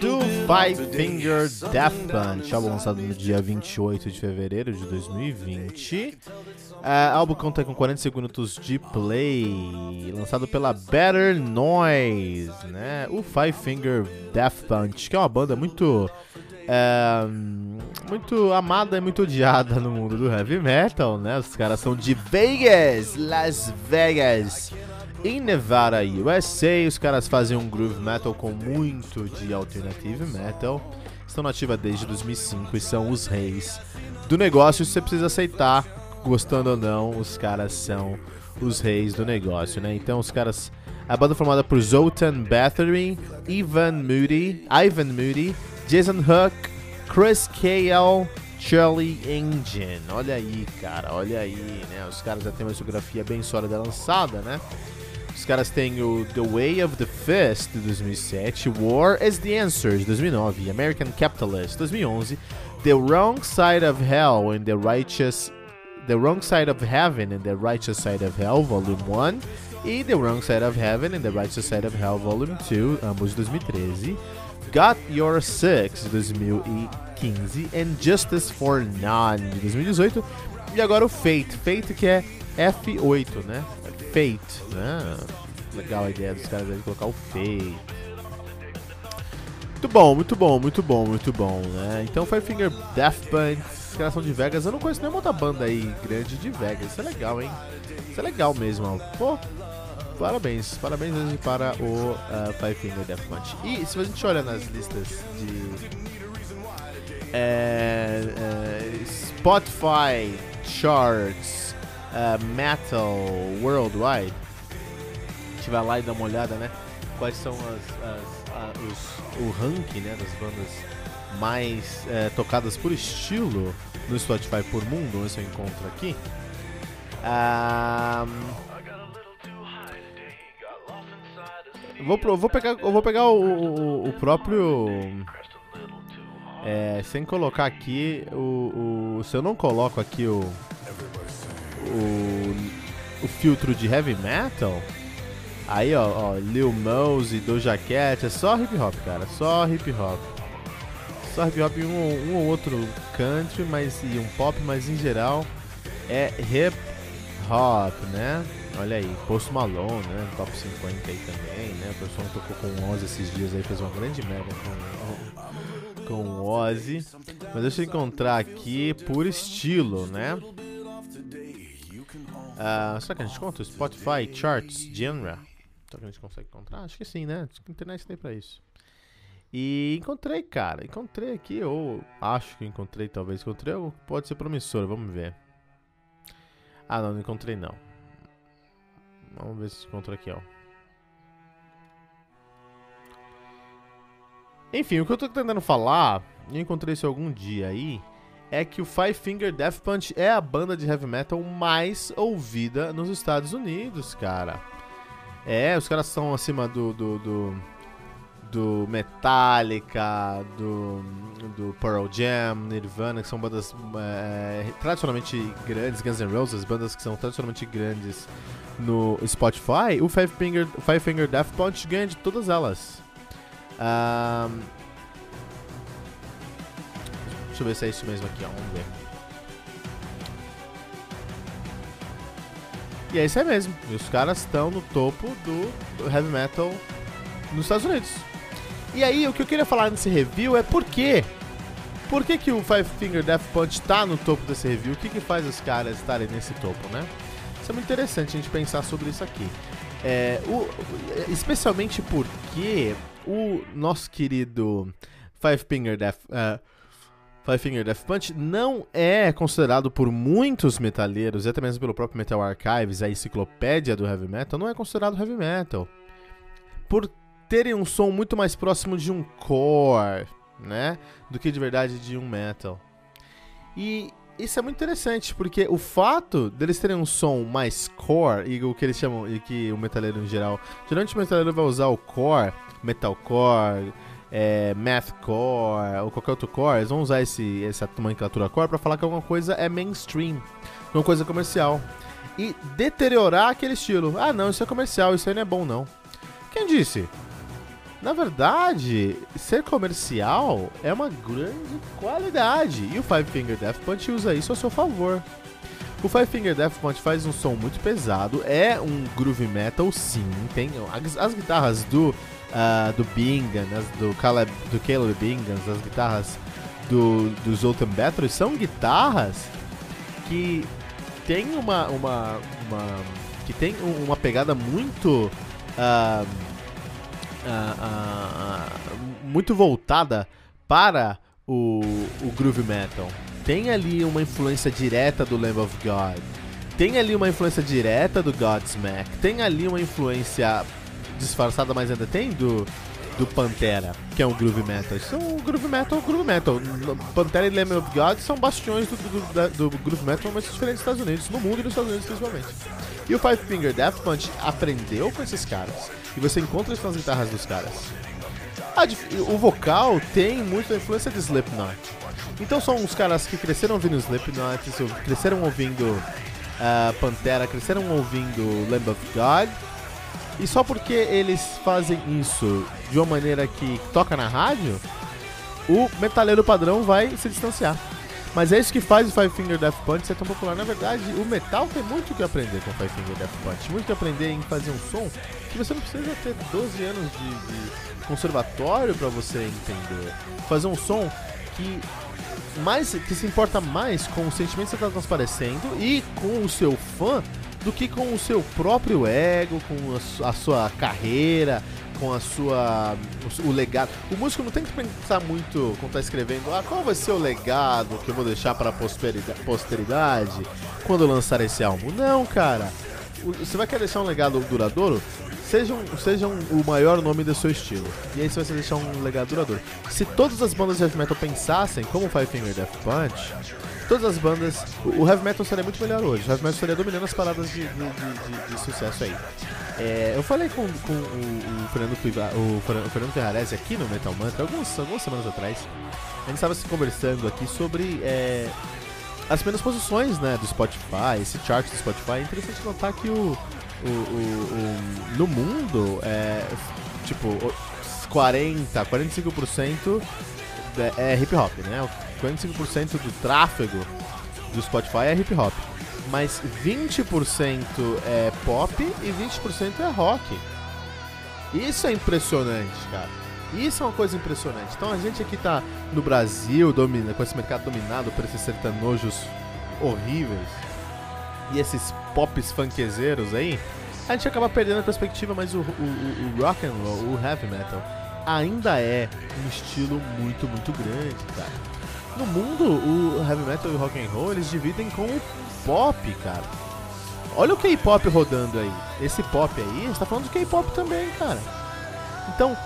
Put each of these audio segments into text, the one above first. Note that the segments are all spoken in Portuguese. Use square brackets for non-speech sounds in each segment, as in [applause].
Do Five Finger Death Punch, álbum lançado no dia 28 de fevereiro de 2020. Uh, álbum conta com 40 segundos de play, lançado pela Better Noise, né? O Five Finger Death Punch, que é uma banda muito uh, muito amada e muito odiada no mundo do heavy metal, né? Os caras são de Vegas, Las Vegas em Nevada, USA. Os caras fazem um groove metal com muito de alternative metal. Estão nativa desde 2005 e são os reis do negócio. Você precisa aceitar, gostando ou não, os caras são os reis do negócio, né? Então os caras, a banda formada por Zoltan Bathory, Ivan Moody, Ivan Moody, Jason Hook, Chris KL, Charlie Engine. Olha aí, cara, olha aí, né? Os caras já têm uma discografia bem sólida lançada, né? Os caras têm o The Way of the Fist, de 2007, War is the Answer, de 2009, American Capitalist, 2011, The Wrong Side of Hell and the Righteous The Wrong Side of Heaven and the Righteous Side of Hell, Volume 1, e The Wrong Side of Heaven and the Righteous Side of Hell, Volume 2, ambos de 2013, Got Your Six, de 2015, and Justice for None, de 2018, e agora o Fate, Fate que é F8, né? Fate, né? Legal a ideia dos caras de colocar o Fate. Muito bom, muito bom, muito bom, muito bom, né? Então Firefinger Death Punch, criação de Vegas. Eu não conheço nenhuma outra banda aí grande de Vegas. Isso é legal, hein? Isso é legal mesmo, Pô, parabéns, parabéns hoje para o uh, Five Finger Death Punch. E se a gente olha nas listas de é, é, Spotify Charts uh, Metal Worldwide, a gente vai lá e dá uma olhada, né? Quais são as, as os, o ranking né, das bandas mais é, tocadas por estilo no Spotify por mundo, esse eu encontro aqui. Um, vou, vou pegar, vou pegar o, o, o próprio. É, sem colocar aqui o, o, Se eu não coloco aqui o. O, o filtro de heavy metal. Aí, ó, ó Lil Mose, Doja Cat, é só hip hop, cara. Só hip hop. Só hip hop um, um ou outro country, mas, e um pop, mas em geral é hip hop, né? Olha aí, Post Malone, né? Top 50 aí também, né? O pessoal tocou com o Ozzy esses dias aí, fez uma grande merda com, com Ozzy. Mas deixa eu encontrar aqui por estilo, né? Uh, será que a gente conta? Spotify, Charts, Genre. Será que a gente consegue encontrar? Acho que sim, né? A internet tem pra isso. E encontrei, cara. Encontrei aqui, ou acho que encontrei, talvez. Encontrei que pode ser promissor, vamos ver. Ah, não, não encontrei não. Vamos ver se encontra aqui, ó. Enfim, o que eu tô tentando falar, eu encontrei isso algum dia aí, é que o Five Finger Death Punch é a banda de heavy metal mais ouvida nos Estados Unidos, cara. É, os caras são acima do, do, do, do Metallica, do, do Pearl Jam, Nirvana, que são bandas é, tradicionalmente grandes, Guns N' Roses, bandas que são tradicionalmente grandes no Spotify. O Five Finger, Five Finger Death Punch ganha de todas elas. Um, deixa eu ver se é isso mesmo aqui, ó, vamos ver. E é isso aí mesmo. E os caras estão no topo do heavy metal nos Estados Unidos. E aí, o que eu queria falar nesse review é por quê? Por que, que o Five Finger Death Punch está no topo desse review? O que, que faz os caras estarem nesse topo, né? Isso é muito interessante a gente pensar sobre isso aqui. É, o, especialmente porque o nosso querido Five Finger Death, uh, Five Finger Death Punch não é considerado por muitos metaleiros, até mesmo pelo próprio Metal Archives, a enciclopédia do heavy metal, não é considerado heavy metal. Por terem um som muito mais próximo de um core, né, do que de verdade de um metal. E isso é muito interessante, porque o fato deles terem um som mais core, e o que eles chamam, e que o metaleiro em geral, geralmente o metaleiro vai usar o core, metalcore, é, mathcore ou qualquer outro core, eles vão usar esse, essa nomenclatura core para falar que alguma coisa é mainstream, uma coisa comercial. E deteriorar aquele estilo. Ah, não, isso é comercial, isso aí não é bom, não. Quem disse? Na verdade, ser comercial é uma grande qualidade. E o Five Finger Death Punch usa isso a seu favor. O Five Finger Death Punch faz um som muito pesado, é um groove metal sim, tem as, as guitarras do uh, do Bingham, do Caleb, do Caleb Bingham, as guitarras do, do Zoltan Bathory são guitarras que tem uma, uma, uma que tem uma pegada muito uh, uh, muito voltada para o, o groove metal. Tem ali uma influência direta do Lamb of God. Tem ali uma influência direta do Godsmack. Tem ali uma influência disfarçada, mas ainda tem do, do Pantera, que é um groove metal. Isso é um groove metal, groove metal. Pantera e Lamb of God são bastiões do, do, do, do groove metal, mas diferentes dos Estados Unidos, no mundo e nos Estados Unidos principalmente. E o Five Finger Death Punch aprendeu com esses caras, e você encontra isso nas guitarras dos caras. o vocal tem muita influência de Slipknot. Então são uns caras que cresceram ouvindo Slipknot, cresceram ouvindo uh, Pantera, cresceram ouvindo Lamb of God, e só porque eles fazem isso de uma maneira que toca na rádio, o metaleiro padrão vai se distanciar. Mas é isso que faz o Five Finger Death Punch ser tão popular. Na verdade, o metal tem muito que aprender com o Five Finger Death Punch. Muito que aprender em fazer um som que você não precisa ter 12 anos de, de conservatório para você entender. Fazer um som que mais que se importa mais com o sentimento que você está transparecendo e com o seu fã do que com o seu próprio ego, com a, sua carreira, com a sua o, legado. O músico não tem que pensar muito quando está escrevendo, ah, qual vai ser o legado que eu vou deixar para a posteridade quando lançar esse álbum. Não, cara. Você vai querer deixar um legado duradouro? Sejam, sejam o maior nome do seu estilo. E aí você vai deixar um legado duradouro. Se todas as bandas de heavy metal pensassem como Five Finger Death Punch, todas as bandas. O heavy metal seria muito melhor hoje. O heavy metal estaria dominando as paradas de, de, de, de sucesso aí. É, eu falei com, com o, o, Fernando, o, Fernando Ferrarese aqui no Metal Mantra algumas, algumas semanas atrás. A gente estava se conversando aqui sobre é, as primeiras posições né, do Spotify, esse chart do Spotify. É interessante notar que o, o, o, no mundo, é, tipo, 40, 45% é hip hop, né? 45% do tráfego do Spotify é hip hop. Mas 20% é pop e 20% é rock. Isso é impressionante, cara. Isso é uma coisa impressionante. Então a gente aqui tá no Brasil, domina, com esse mercado dominado por esses sertanojos horríveis e esses pops funkezeiros aí, a gente acaba perdendo a perspectiva, mas o, o, o rock and roll, o heavy metal, ainda é um estilo muito, muito grande, cara. No mundo, o heavy metal e o rock and roll, eles dividem com o pop, cara. Olha o K-pop rodando aí. Esse pop aí, você tá falando de K-pop também, cara. Então,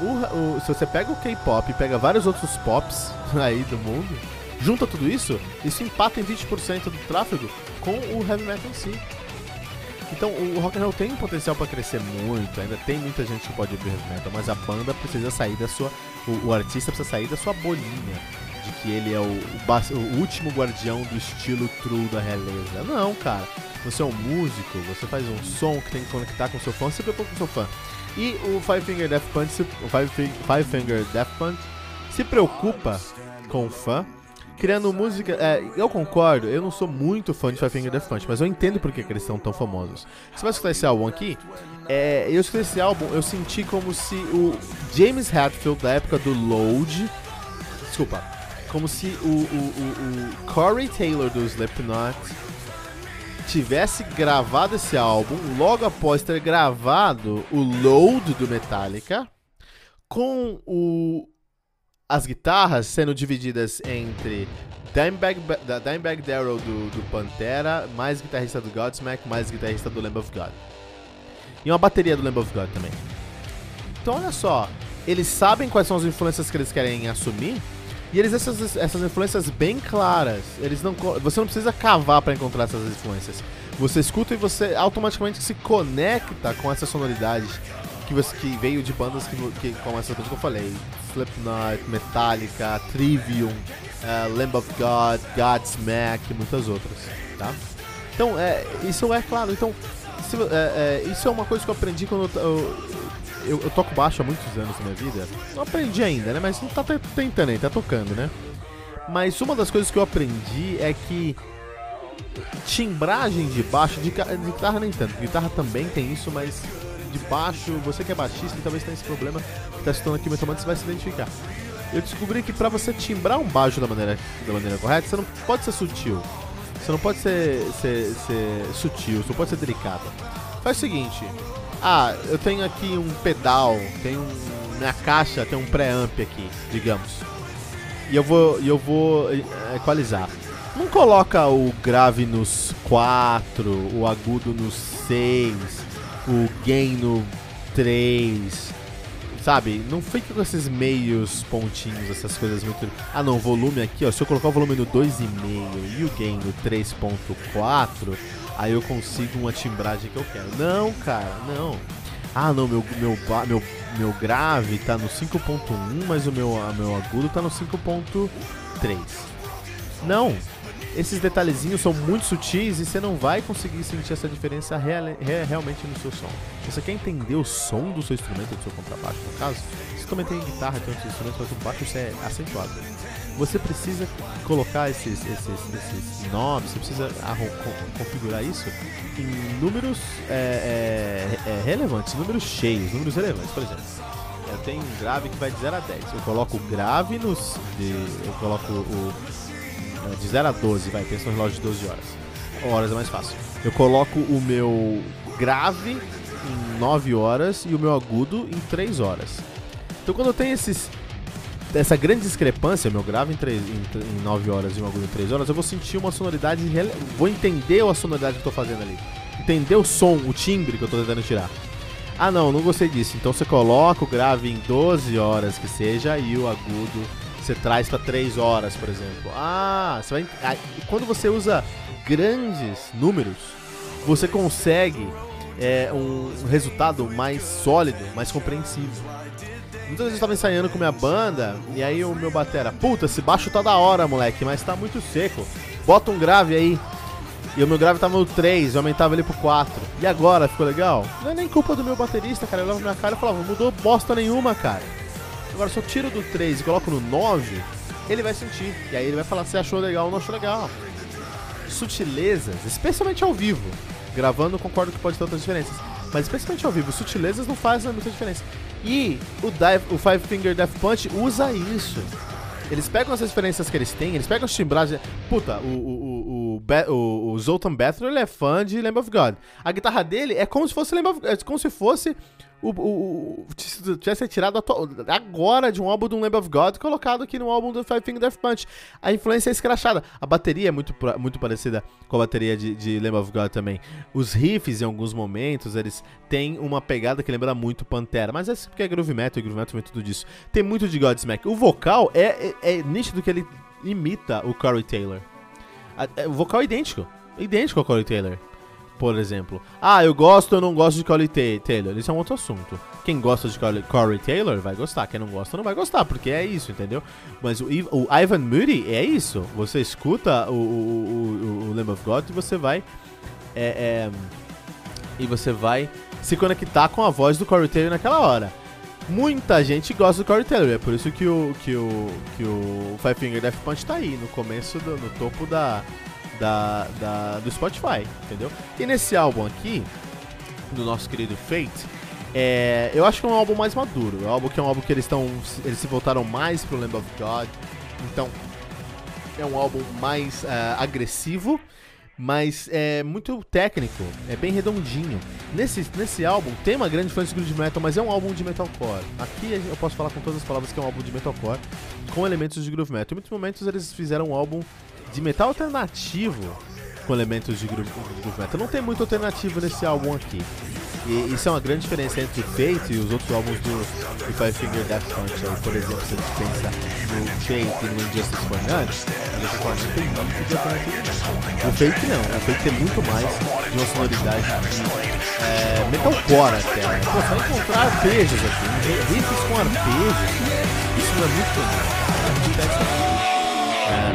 o, o, se você pega o K-pop e pega vários outros pops [laughs] aí do mundo, junta tudo isso, isso empata em 20% do tráfego com o heavy metal em si. Então o rock and roll tem potencial para crescer muito, ainda tem muita gente que pode ouvir heavy metal, mas a banda precisa sair da sua, o, o artista precisa sair da sua bolinha de que ele é o, o, o, último guardião do estilo true da realeza. Não, cara. Você é um músico, você faz um som que tem que conectar com o seu fã, você preocupa com o seu fã. E o Five Finger Death Punch, o Five, Five Finger Death Punch se preocupa com o fã, criando música. É, eu concordo, eu não sou muito fã de Five Finger Death Punch, mas eu entendo porque que eles são tão famosos. Você vai escutar esse álbum aqui? É, eu escutei esse álbum, eu senti como se o James Hetfield da época do Load. Desculpa, como se o, o, o, o Corey Taylor do Slipknot tivesse gravado esse álbum logo após ter gravado o Load do Metallica, com o, as guitarras sendo divididas entre Dimebag, da do, do Pantera, mais guitarrista do Godsmack, mais guitarrista do Lamb of God. E uma bateria do Lamb of God também. Então olha só, eles sabem quais são as influências que eles querem assumir e eles essas, essas influências bem claras. Eles não, você não precisa cavar para encontrar essas influências. Você escuta e você automaticamente se conecta com essas sonoridades que, você, que veio de bandas que, que como essas bandas que eu falei, Slipknot, Metallica, Trivium, uh, Lamb of God, Godsmack e muitas outras, tá? Então, é, isso é claro. Então, se, é, é, isso é uma coisa que eu aprendi quando eu, eu, eu, toco baixo há muitos anos na minha vida. Não aprendi ainda, né? Mas não tá tentando ainda, tá tocando, né? Mas uma das coisas que eu aprendi é que timbragem de baixo, de, de guitarra nem tanto, guitarra também tem isso, mas de baixo, você que é baixista e talvez tenha esse problema, que tá estudando aqui Metal você vai se identificar. Eu descobri que para você timbrar um baixo da maneira, da maneira correta, você não pode ser sutil. Você não pode ser, ser, ser sutil, você não pode ser delicado. Faz o seguinte, ah, eu tenho aqui um pedal, tem um, minha caixa tem um pré-amp aqui, digamos. E eu vou, eu vou eh, equalizar. Não coloca o grave nos 4, o agudo nos 6, o gain no 3. Sabe? Não fica com esses meios pontinhos, essas coisas muito. Ah não, volume aqui, ó. Se eu colocar o volume no 2,5 e o gain no 3.4, aí eu consigo uma timbragem que eu quero. Não, cara, não. Ah, não, meu, meu, meu, meu grave tá no 5.1, mas o meu, meu agudo tá no 5.3. Não, esses detalhezinhos são muito sutis e você não vai conseguir sentir essa diferença real, realmente no seu som. Se você quer entender o som do seu instrumento, do seu contrabaixo, no caso, você também tem guitarra, tem outros instrumentos, mas o baixo isso é acentuado. Você precisa colocar esses, esses, esses knobs, você precisa configurar isso em números é, é, é, relevantes, números cheios, números relevantes, por exemplo. Eu tenho um grave que vai de 0 a 10. Eu coloco o grave nos. De, eu coloco o, de 0 a 12, vai, pensa no relógio de 12 horas. Horas é mais fácil. Eu coloco o meu grave em 9 horas e o meu agudo em 3 horas. Então quando eu tenho esses essa grande discrepância, meu grave em, 3, em, em 9 horas e um agudo em 3 horas, eu vou sentir uma sonoridade, vou entender a sonoridade que eu tô fazendo ali. Entender o som, o timbre que eu tô tentando tirar. Ah não, não gostei disso. Então você coloca o grave em 12 horas que seja e o agudo você traz para 3 horas, por exemplo. Ah, você vai. Ah, quando você usa grandes números, você consegue é, um resultado mais sólido, mais compreensível. Muitas vezes eu tava ensaiando com minha banda, e aí o meu batera, puta, esse baixo tá da hora, moleque, mas tá muito seco. Bota um grave aí. E o meu grave tava no 3, eu aumentava ele pro 4. E agora, ficou legal? Não é nem culpa do meu baterista, cara. Eu olhava pra minha cara e falava, mudou bosta nenhuma, cara. Agora, se eu tiro do 3 e coloco no 9, ele vai sentir. E aí ele vai falar se achou legal ou não achou legal. Sutilezas, especialmente ao vivo. Gravando, concordo que pode ter outras diferenças. Mas especialmente ao vivo, sutilezas não fazem muita diferença. E o, Dive, o Five Finger Death Punch usa isso. Eles pegam as referências que eles têm, eles pegam os timbragens. Puta, o, o, o, o, o Zoltan Bethel ele é fã de Lamb of God. A guitarra dele é como se fosse Lamb of, é como se fosse o, o, o, tivesse retirado agora de um álbum do Lamb of God colocado aqui no álbum do Five Finger Death Punch. A influência é escrachada. A bateria é muito, muito parecida com a bateria de, de Lamb of God também. Os riffs, em alguns momentos, eles têm uma pegada que lembra muito Pantera, mas é porque é groove metal e groove metal vem tudo disso. Tem muito de Godsmack. O vocal é, é, é nítido que ele imita o Corey Taylor. É, o vocal é idêntico. Idêntico ao Corey Taylor por exemplo. Ah, eu gosto ou não gosto de Corey Taylor. Isso é um outro assunto. Quem gosta de Corey Taylor vai gostar. Quem não gosta não vai gostar, porque é isso, entendeu? Mas o, o Ivan Moody é isso. Você escuta o, o, o, o Lamb of God e você vai. É, é, e você vai se conectar com a voz do Corey Taylor naquela hora. Muita gente gosta do Corey Taylor, é por isso que o, que o, que o Five Finger Death Punch tá aí, no começo, do, no topo da, da, da, do Spotify, entendeu? E nesse álbum aqui, do nosso querido Fate, é, eu acho que é um álbum mais maduro. É um álbum que é um álbum que eles estão. Eles se voltaram mais pro Lamb of God. Então, é um álbum mais uh, agressivo. Mas é muito técnico, é bem redondinho. Nesse, nesse álbum tem uma grande influência de groove metal, mas é um álbum de metalcore. Aqui eu posso falar com todas as palavras que é um álbum de metalcore com elementos de groove metal. Em muitos momentos eles fizeram um álbum de metal alternativo com elementos de groove metal. Não tem muito alternativo nesse álbum aqui. E isso é uma grande diferença entre Fate e os outros álbuns do, do Five Finger Death Punch. Aí, por exemplo, se a gente pensa no Fate e no Injustice for None, Injustice for None tem muito de alternativo. O Fate não, o Fate tem muito mais de uma sonoridade de é, metalcore até. Né? Pô, vai encontrar arpejos aqui, riffs com arpejos. Isso não é muito comum. É,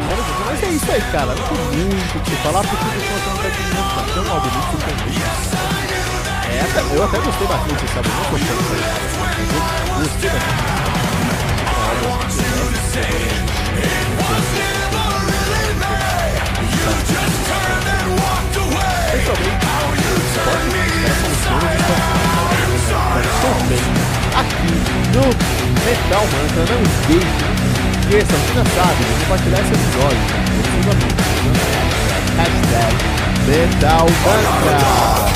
mas é isso aí, cara. Muito o que falar porque o som não tá de muito. Tem um álbum muito surpreendente. É, eu até gostei bastante, sabe? Eu não gostei Eu gostei bastante. Aqui no Metal Mantra, não não esqueçam, sabe, compartilhar esse episódio com seus amigos. Hashtag Metal Mantra.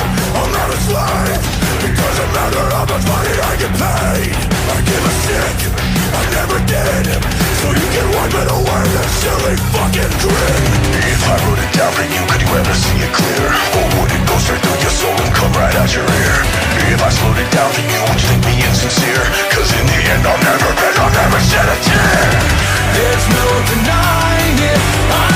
Doesn't matter how much money I get paid I give a shit, I never did So you can wipe it away, that silly fucking dream If I wrote it down for you, could you ever see it clear? Or would it go straight through your soul and come right out your ear? If I slowed it down for you, would you think me insincere? Cause in the end I'll never beg, I'll never shed a tear There's no denying it, I've